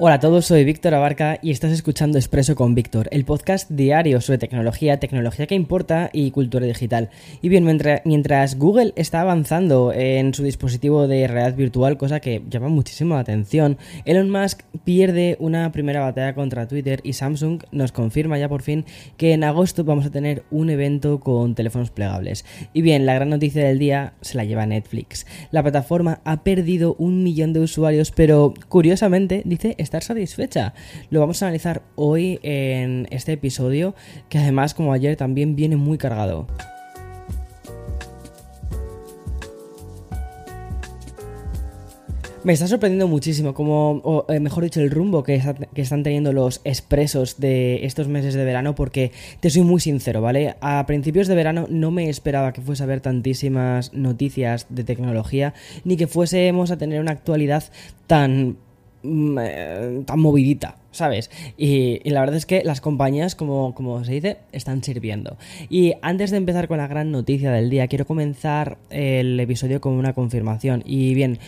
Hola a todos, soy Víctor Abarca y estás escuchando Expreso con Víctor, el podcast diario sobre tecnología, tecnología que importa y cultura digital. Y bien, mientras, Google está avanzando en su dispositivo de realidad virtual, cosa que llama muchísimo la atención, Elon Musk pierde una primera batalla contra Twitter y Samsung nos confirma ya por fin que en agosto vamos a tener un evento con teléfonos plegables. Y bien, la gran noticia del día se la lleva Netflix. La plataforma ha perdido un millón de usuarios, pero curiosamente dice estar satisfecha. Lo vamos a analizar hoy en este episodio, que además, como ayer, también viene muy cargado. Me está sorprendiendo muchísimo, como, o eh, mejor dicho, el rumbo que, que, están teniendo los expresos de estos meses de verano, porque te soy muy sincero, ¿vale? A principios de verano no me esperaba que fuese a haber tantísimas noticias de tecnología, ni que fuésemos a tener una actualidad tan tan movidita. ¿Sabes? Y, la verdad es que las compañías, como, como se dice, están sirviendo. Y antes de empezar con la gran noticia del día, quiero comenzar el episodio con una confirmación. Y bien,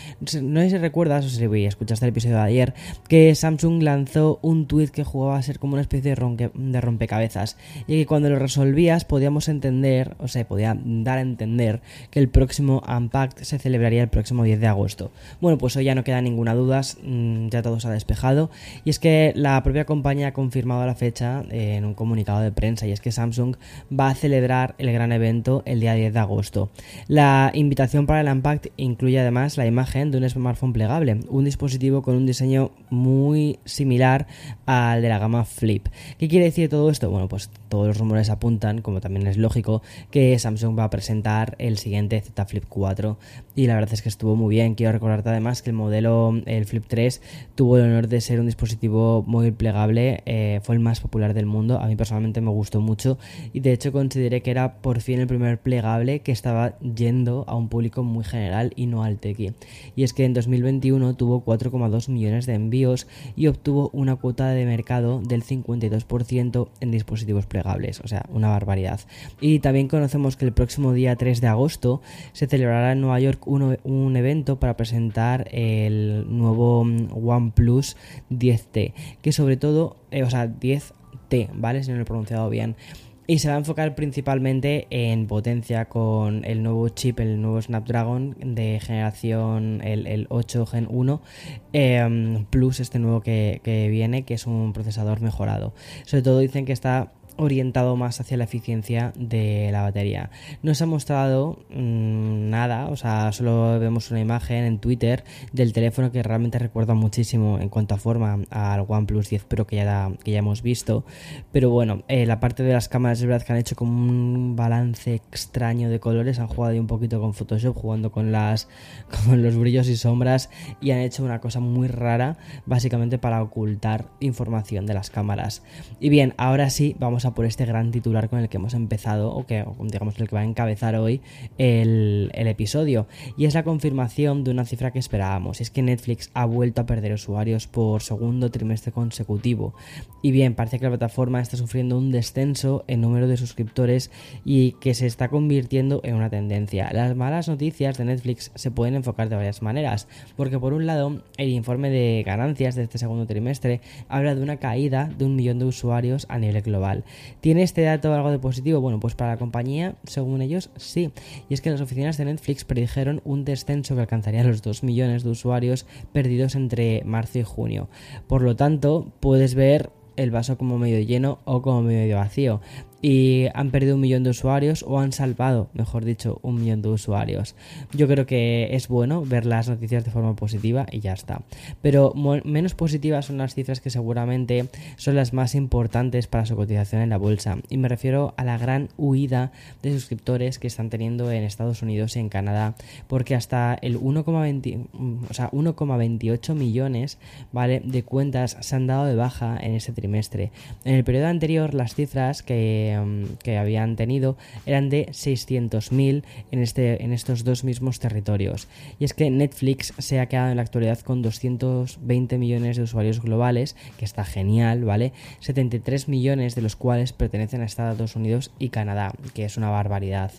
no sé si recuerdas, o si escuchaste el episodio de ayer, que Samsung lanzó un tweet que jugaba a ser como una especie de, de rompecabezas. Y que cuando lo resolvías podíamos entender, o sea, podía dar a entender que el próximo Unpacked se celebraría el próximo 10 de agosto. Bueno, pues hoy ya no queda ninguna duda, mm, ya todo se ha despejado. Y es que la propia compañía ha confirmado la fecha en un comunicado de prensa y es que Samsung va a celebrar el gran evento el día 10 de agosto. La invitación para el Unpacked incluye además la imagen de un smartphone plegable, un dispositivo con un diseño muy similar al de la gama Flip. ¿Qué quiere decir todo esto? Bueno, pues todos los rumores apuntan, como también es lógico, que Samsung va a presentar el siguiente Z Flip 4 y la verdad es que estuvo muy bien. Quiero recordarte además que el modelo, el Flip 3, tuvo el honor de ser un dispositivo muy plegable, eh, fue el más popular del mundo, a mí personalmente me gustó mucho y de hecho consideré que era por fin el primer plegable que estaba yendo a un público muy general y no al tequi. Y es que en 2021 tuvo 4,2 millones de envíos y obtuvo una cuota de mercado del 52% en dispositivos plegables, o sea, una barbaridad. Y también conocemos que el próximo día 3 de agosto se celebrará en Nueva York un, un evento para presentar el nuevo mm, OnePlus 10T que sobre todo, eh, o sea, 10T, ¿vale? Si no lo he pronunciado bien. Y se va a enfocar principalmente en potencia con el nuevo chip, el nuevo Snapdragon de generación, el, 8 Gen 1, em, plus este nuevo que, que viene, que es un procesador mejorado. Sobre todo dicen que está orientado más hacia la eficiencia de la batería. No se ha mostrado mm, nada, o sea, solo vemos una imagen en Twitter del teléfono que realmente recuerda muchísimo en cuanto a forma al OnePlus 10 Pro que ya, que ya hemos visto. Pero bueno, eh, la parte de las cámaras es verdad que han hecho como un balance extraño de colores, han jugado un poquito con Photoshop, jugando con, las, con los brillos y sombras y han hecho una cosa muy rara, básicamente para ocultar información de las cámaras. Y bien, ahora sí, vamos a por este gran titular con el que hemos empezado, o que digamos el que va a encabezar hoy el, episodio. Y es la confirmación de una cifra que esperábamos. Es que Netflix ha vuelto a perder usuarios por segundo trimestre consecutivo. Y bien, parece que la plataforma está sufriendo un descenso en número de suscriptores y que se está convirtiendo en una tendencia. Las malas noticias de Netflix se pueden enfocar de varias maneras. Porque por un lado, el informe de ganancias de este segundo trimestre habla de una caída de un millón de usuarios a nivel global. ¿Tiene este dato algo de positivo? Bueno, pues para la compañía, según ellos, sí. Y es que las oficinas de Netflix predijeron un descenso que alcanzaría los 2 millones de usuarios perdidos entre marzo y junio. Por lo tanto, puedes ver el vaso como medio lleno o como medio vacío. Y han perdido un millón de usuarios o han salvado, mejor dicho, un millón de usuarios. Yo creo que es bueno ver las noticias de forma positiva y ya está. Pero menos positivas son las cifras que seguramente son las más importantes para su cotización en la bolsa. Y me refiero a la gran huida de suscriptores que están teniendo en Estados Unidos y en Canadá, porque hasta el 1,20, o sea, 1,28 millones, ¿vale? de cuentas se han dado de baja en ese trimestre. En el periodo anterior las cifras que, que habían tenido eran de 600.000 en este en estos dos mismos territorios. Y es que Netflix se ha quedado en la actualidad con 220 millones de usuarios globales, que está genial, ¿vale? 73 millones de los cuales pertenecen a Estados Unidos y Canadá, que es una barbaridad.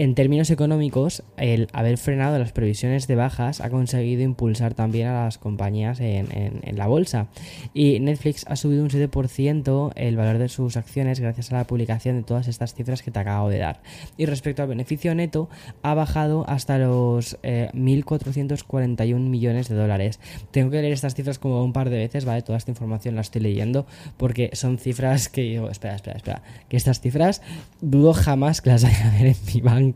En términos económicos, el haber frenado las previsiones de bajas ha conseguido impulsar también a las compañías en, la bolsa. Y Netflix ha subido un 7% el valor de sus acciones gracias a la publicación de todas estas cifras que te acabo de dar. Y respecto al beneficio neto, ha bajado hasta los 1.441 eh, millones de dólares. Tengo que leer estas cifras como un par de veces, ¿vale? Toda esta información la estoy leyendo porque son cifras que digo, espera, espera, espera, que estas cifras dudo jamás que las haya ver en mi banco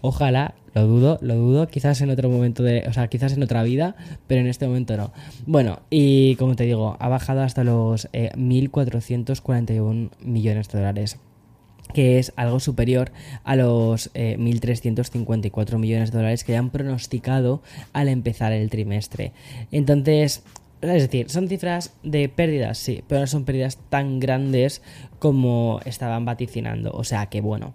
Ojalá, lo dudo, lo dudo, quizás en otro momento de, o sea, quizás en otra vida, pero en este momento no. Bueno, y como te digo, ha bajado hasta los 1.441 eh, millones de dólares que es algo superior a los 1.354 eh, millones de dólares que han pronosticado al empezar el trimestre. Entonces, es decir, son cifras de pérdidas, sí, pero no son pérdidas tan grandes como estaban vaticinando. O sea que bueno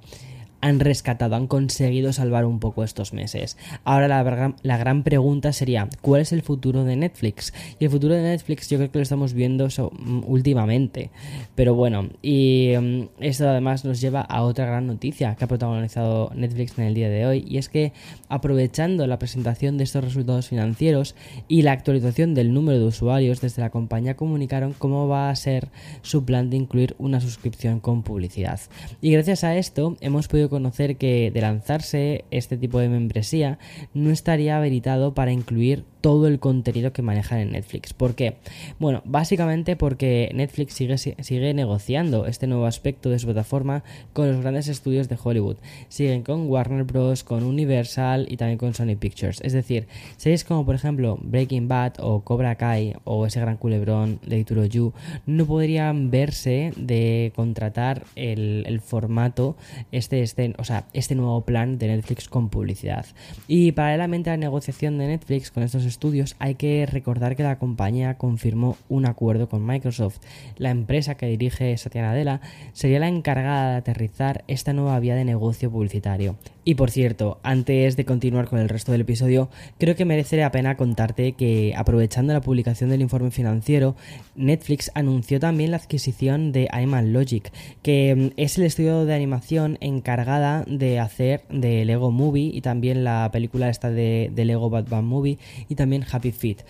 han rescatado, han conseguido salvar un poco estos meses. Ahora la, la, gran pregunta sería, ¿cuál es el futuro de Netflix? Y el futuro de Netflix yo creo que lo estamos viendo mm, últimamente. Pero bueno, y mm, esto además nos lleva a otra gran noticia que ha protagonizado Netflix en el día de hoy, y es que aprovechando la presentación de estos resultados financieros y la actualización del número de usuarios, desde la compañía comunicaron cómo va a ser su plan de incluir una suscripción con publicidad. Y gracias a esto hemos podido conocer que de lanzarse este tipo de membresía no estaría habilitado para incluir todo el contenido que manejan en Netflix. ¿Por qué? Bueno, básicamente porque Netflix sigue, sigue negociando este nuevo aspecto de su plataforma con los grandes estudios de Hollywood. Siguen con Warner Bros., con Universal y también con Sony Pictures. Es decir, series como por ejemplo Breaking Bad o Cobra Kai o ese gran culebrón de Ituro Yu no podrían verse de contratar el, el formato, este, este, o sea, este nuevo plan de Netflix con publicidad. Y paralelamente a la negociación de Netflix con estos estudios, hay que recordar que la compañía confirmó un acuerdo con Microsoft. La empresa que dirige Satya Nadella sería la encargada de aterrizar esta nueva vía de negocio publicitario. Y por cierto, antes de continuar con el resto del episodio, creo que merece la pena contarte que aprovechando la publicación del informe financiero, Netflix anunció también la adquisición de Animal Logic, que mm, es el estudio de animación encargada de hacer de Lego Movie y también la película esta de, de Lego Batman Movie y también también Happy Feet.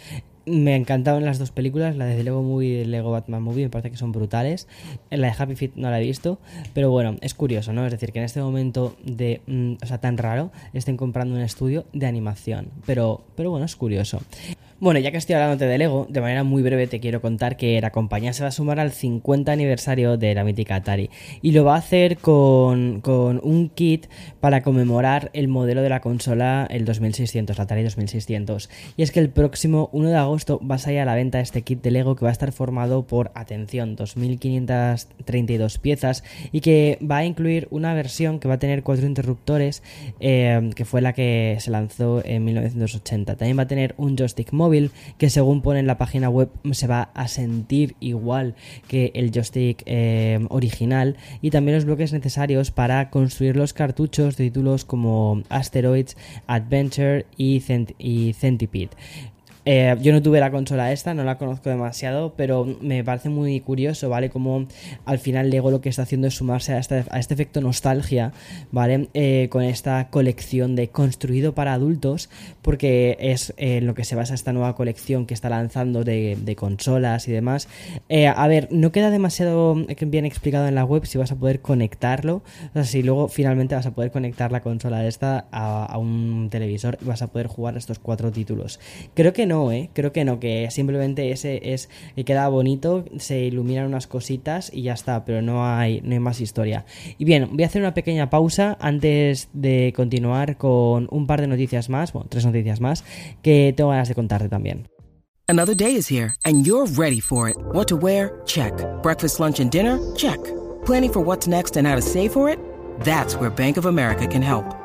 Me encantaron las dos películas, la de Lego Movie y Lego Batman Movie, me parece que son brutales. La de Happy Feet no la he visto, pero bueno, es curioso, ¿no? Es decir, que en este momento de, mm, o sea, tan raro, estén comprando un estudio de animación. Pero, pero bueno, es curioso. Bueno, ya que estoy hablando de Lego, de manera muy breve te quiero contar que la compañía se va a sumar al 50 aniversario de la mítica Atari y lo va a hacer con, un kit para conmemorar el modelo de la consola el 2600, la Atari 2600. Y es que el próximo 1 de agosto va a salir a la venta este kit de Lego que va a estar formado por, atención, 2532 piezas y que va a incluir una versión que va a tener cuatro interruptores, eh, que fue la que se lanzó en 1980. También va a tener un joystick que según pone en la página web se va a sentir igual que el joystick eh, original y también los bloques necesarios para construir los cartuchos de títulos como Asteroids, Adventure y, y Centipede. Eh, yo no tuve la consola esta, no la conozco demasiado, pero me parece muy curioso, ¿vale? Como al final Lego lo que está haciendo es sumarse a este, este efecto nostalgia, ¿vale? Eh, con esta colección de construido para adultos, porque es eh, lo que se basa esta nueva colección que está lanzando de, consolas y demás. a ver, no queda demasiado bien explicado en la web si vas a poder conectarlo, o sea, si luego finalmente vas a poder conectar la consola esta a, a un televisor y vas a poder jugar estos cuatro títulos. Creo que no no, ¿eh? Creo que no, que simplemente ese es que queda bonito, se iluminan unas cositas y ya está, pero no hay, no hay más historia. Y bien, voy a hacer una pequeña pausa antes de continuar con un par de noticias más, bueno, tres noticias más, que tengo ganas de contarte también. Another day is here and you're ready for it. What to wear? Check. Breakfast, lunch, and dinner? Check. Planning for what's next and how to save for it? That's where Bank of America can help.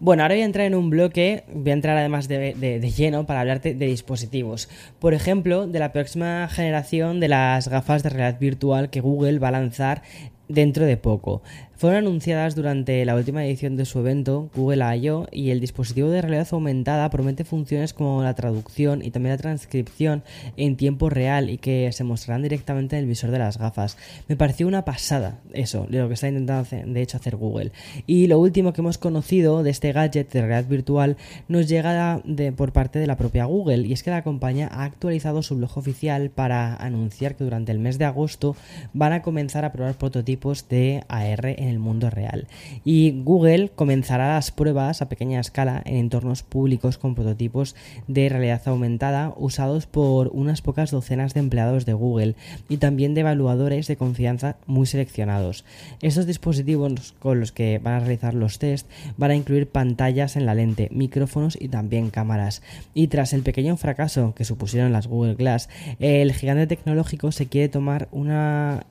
Bueno, ahora voy a entrar en un bloque, voy a entrar además de, de, de, lleno para hablarte de dispositivos. Por ejemplo, de la próxima generación de las gafas de realidad virtual que Google va a lanzar dentro de poco. Fueron anunciadas durante la última edición de su evento, Google I.O., y el dispositivo de realidad aumentada promete funciones como la traducción y también la transcripción en tiempo real y que se mostrarán directamente en el visor de las gafas. Me pareció una pasada eso, de lo que está intentando hacer, de hecho hacer Google. Y lo último que hemos conocido de este gadget de realidad virtual nos llega por parte de la propia Google, y es que la compañía ha actualizado su blog oficial para anunciar que durante el mes de agosto van a comenzar a probar prototipos de AR el mundo real. Y Google comenzará las pruebas a pequeña escala en entornos públicos con prototipos de realidad aumentada usados por unas pocas docenas de empleados de Google y también de evaluadores de confianza muy seleccionados. Estos dispositivos con los que van a realizar los test van a incluir pantallas en la lente, micrófonos y también cámaras. Y tras el pequeño fracaso que supusieron las Google Glass, el gigante tecnológico se quiere tomar una,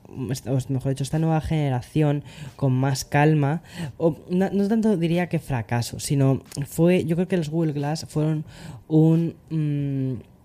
mejor dicho, esta nueva generación con más calma, o no, tanto diría que fracaso, sino fue, yo creo que los Google Glass fueron un... Mmm,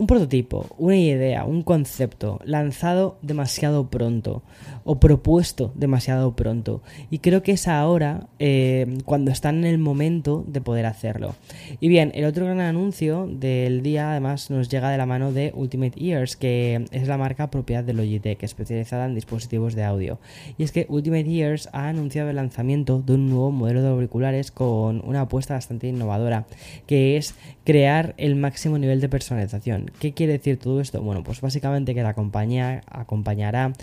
un prototipo, una idea, un concepto lanzado demasiado pronto o propuesto demasiado pronto. Y creo que es ahora eh, cuando están en el momento de poder hacerlo. Y bien, el otro gran anuncio del día además nos llega de la mano de Ultimate Ears, que es la marca propiedad de Logitech, especializada en dispositivos de audio. Y es que Ultimate Ears ha anunciado el lanzamiento de un nuevo modelo de auriculares con una apuesta bastante innovadora, que es crear el máximo nivel de personalización. ¿Qué quiere decir todo esto? Bueno, pues básicamente que la compañía acompañará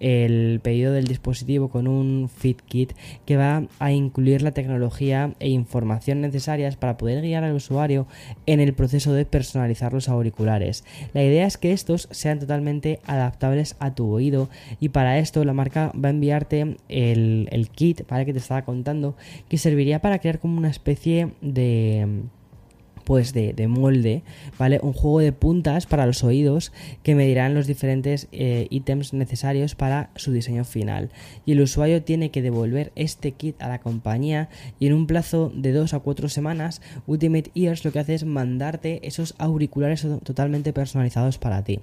el pedido del dispositivo con un Fit Kit que va a incluir la tecnología e información necesarias para poder guiar al usuario en el proceso de personalizar los auriculares. La idea es que estos sean totalmente adaptables a tu oído y para esto la marca va a enviarte el, kit, para que te estaba contando, que serviría para crear como una especie de pues de, de, molde, ¿vale? Un juego de puntas para los oídos que medirán los diferentes eh, ítems necesarios para su diseño final. Y el usuario tiene que devolver este kit a la compañía y en un plazo de 2 a 4 semanas, Ultimate Ears lo que hace es mandarte esos auriculares totalmente personalizados para ti.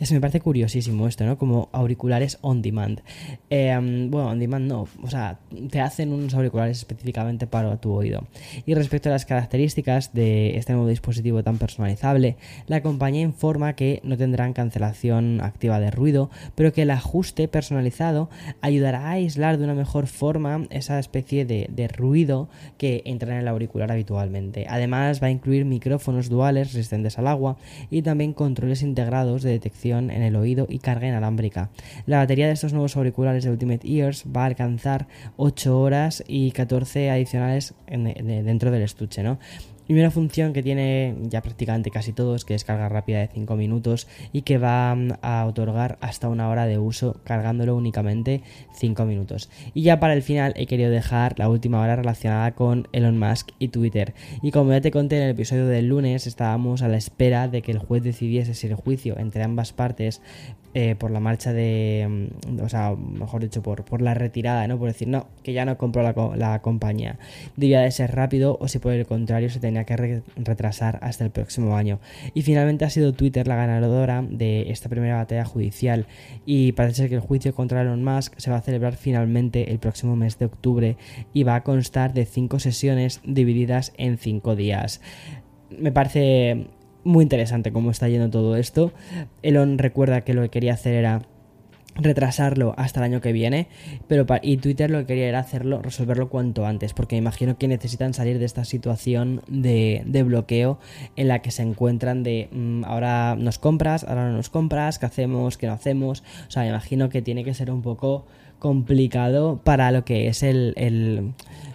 Eso me parece curiosísimo esto, ¿no? Como auriculares on demand. Eh, bueno, on demand no, o sea, te hacen unos auriculares específicamente para tu oído. Y respecto a las características de este nuevo dispositivo tan personalizable, la compañía informa que no tendrán cancelación activa de ruido, pero que el ajuste personalizado ayudará a aislar de una mejor forma esa especie de, ruido que entra en el auricular habitualmente. Además, va a incluir micrófonos duales resistentes al agua y también controles integrados de detección en el oído y carga inalámbrica. La batería de estos nuevos auriculares de Ultimate Ears va a alcanzar 8 horas y 14 adicionales en, de, dentro del estuche, ¿no? Una función que tiene ya prácticamente casi todos, que es carga rápida de 5 minutos y que va a otorgar hasta una hora de uso cargándolo únicamente 5 minutos. Y ya para el final he querido dejar la última hora relacionada con Elon Musk y Twitter. Y como ya te conté en el episodio del lunes, estábamos a la espera de que el juez decidiese si el juicio entre ambas partes eh, por la marcha de, o sea, mejor dicho, por, por la retirada, ¿no? Por decir, no, que ya no compró la, la compañía. Debía de ser rápido o si por el contrario se tenía que re retrasar hasta el próximo año. Y finalmente ha sido Twitter la ganadora de esta primera batalla judicial y parece que el juicio contra Elon Musk se va a celebrar finalmente el próximo mes de octubre y va a constar de cinco sesiones divididas en cinco días. Me parece muy interesante cómo está yendo todo esto. Elon recuerda que lo que quería hacer era retrasarlo hasta el año que viene, pero y Twitter lo que quería era hacerlo, resolverlo cuanto antes, porque me imagino que necesitan salir de esta situación de, bloqueo en la que se encuentran de mm, ahora nos compras, ahora no nos compras, qué hacemos, qué no hacemos, o sea, me imagino que tiene que ser un poco complicado para lo que es el, el,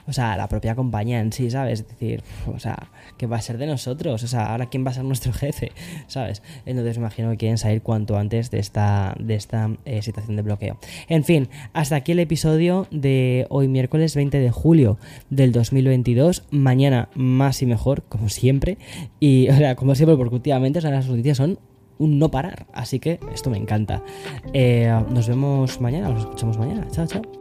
o sea, la propia compañía en sí, ¿sabes? Es decir, o sea, ¿qué va a ser de nosotros? O sea, ahora quién va a ser nuestro jefe, ¿sabes? Entonces me imagino que quieren salir cuanto antes de esta, de esta eh, situación de bloqueo. En fin, hasta aquí el episodio de hoy miércoles 20 de julio del 2022. Mañana más y mejor, como siempre. Y, o sea, como siempre, porque últimamente las noticias son un no parar. Así que esto me encanta. Eh, nos vemos mañana, nos escuchamos mañana. Chao, chao.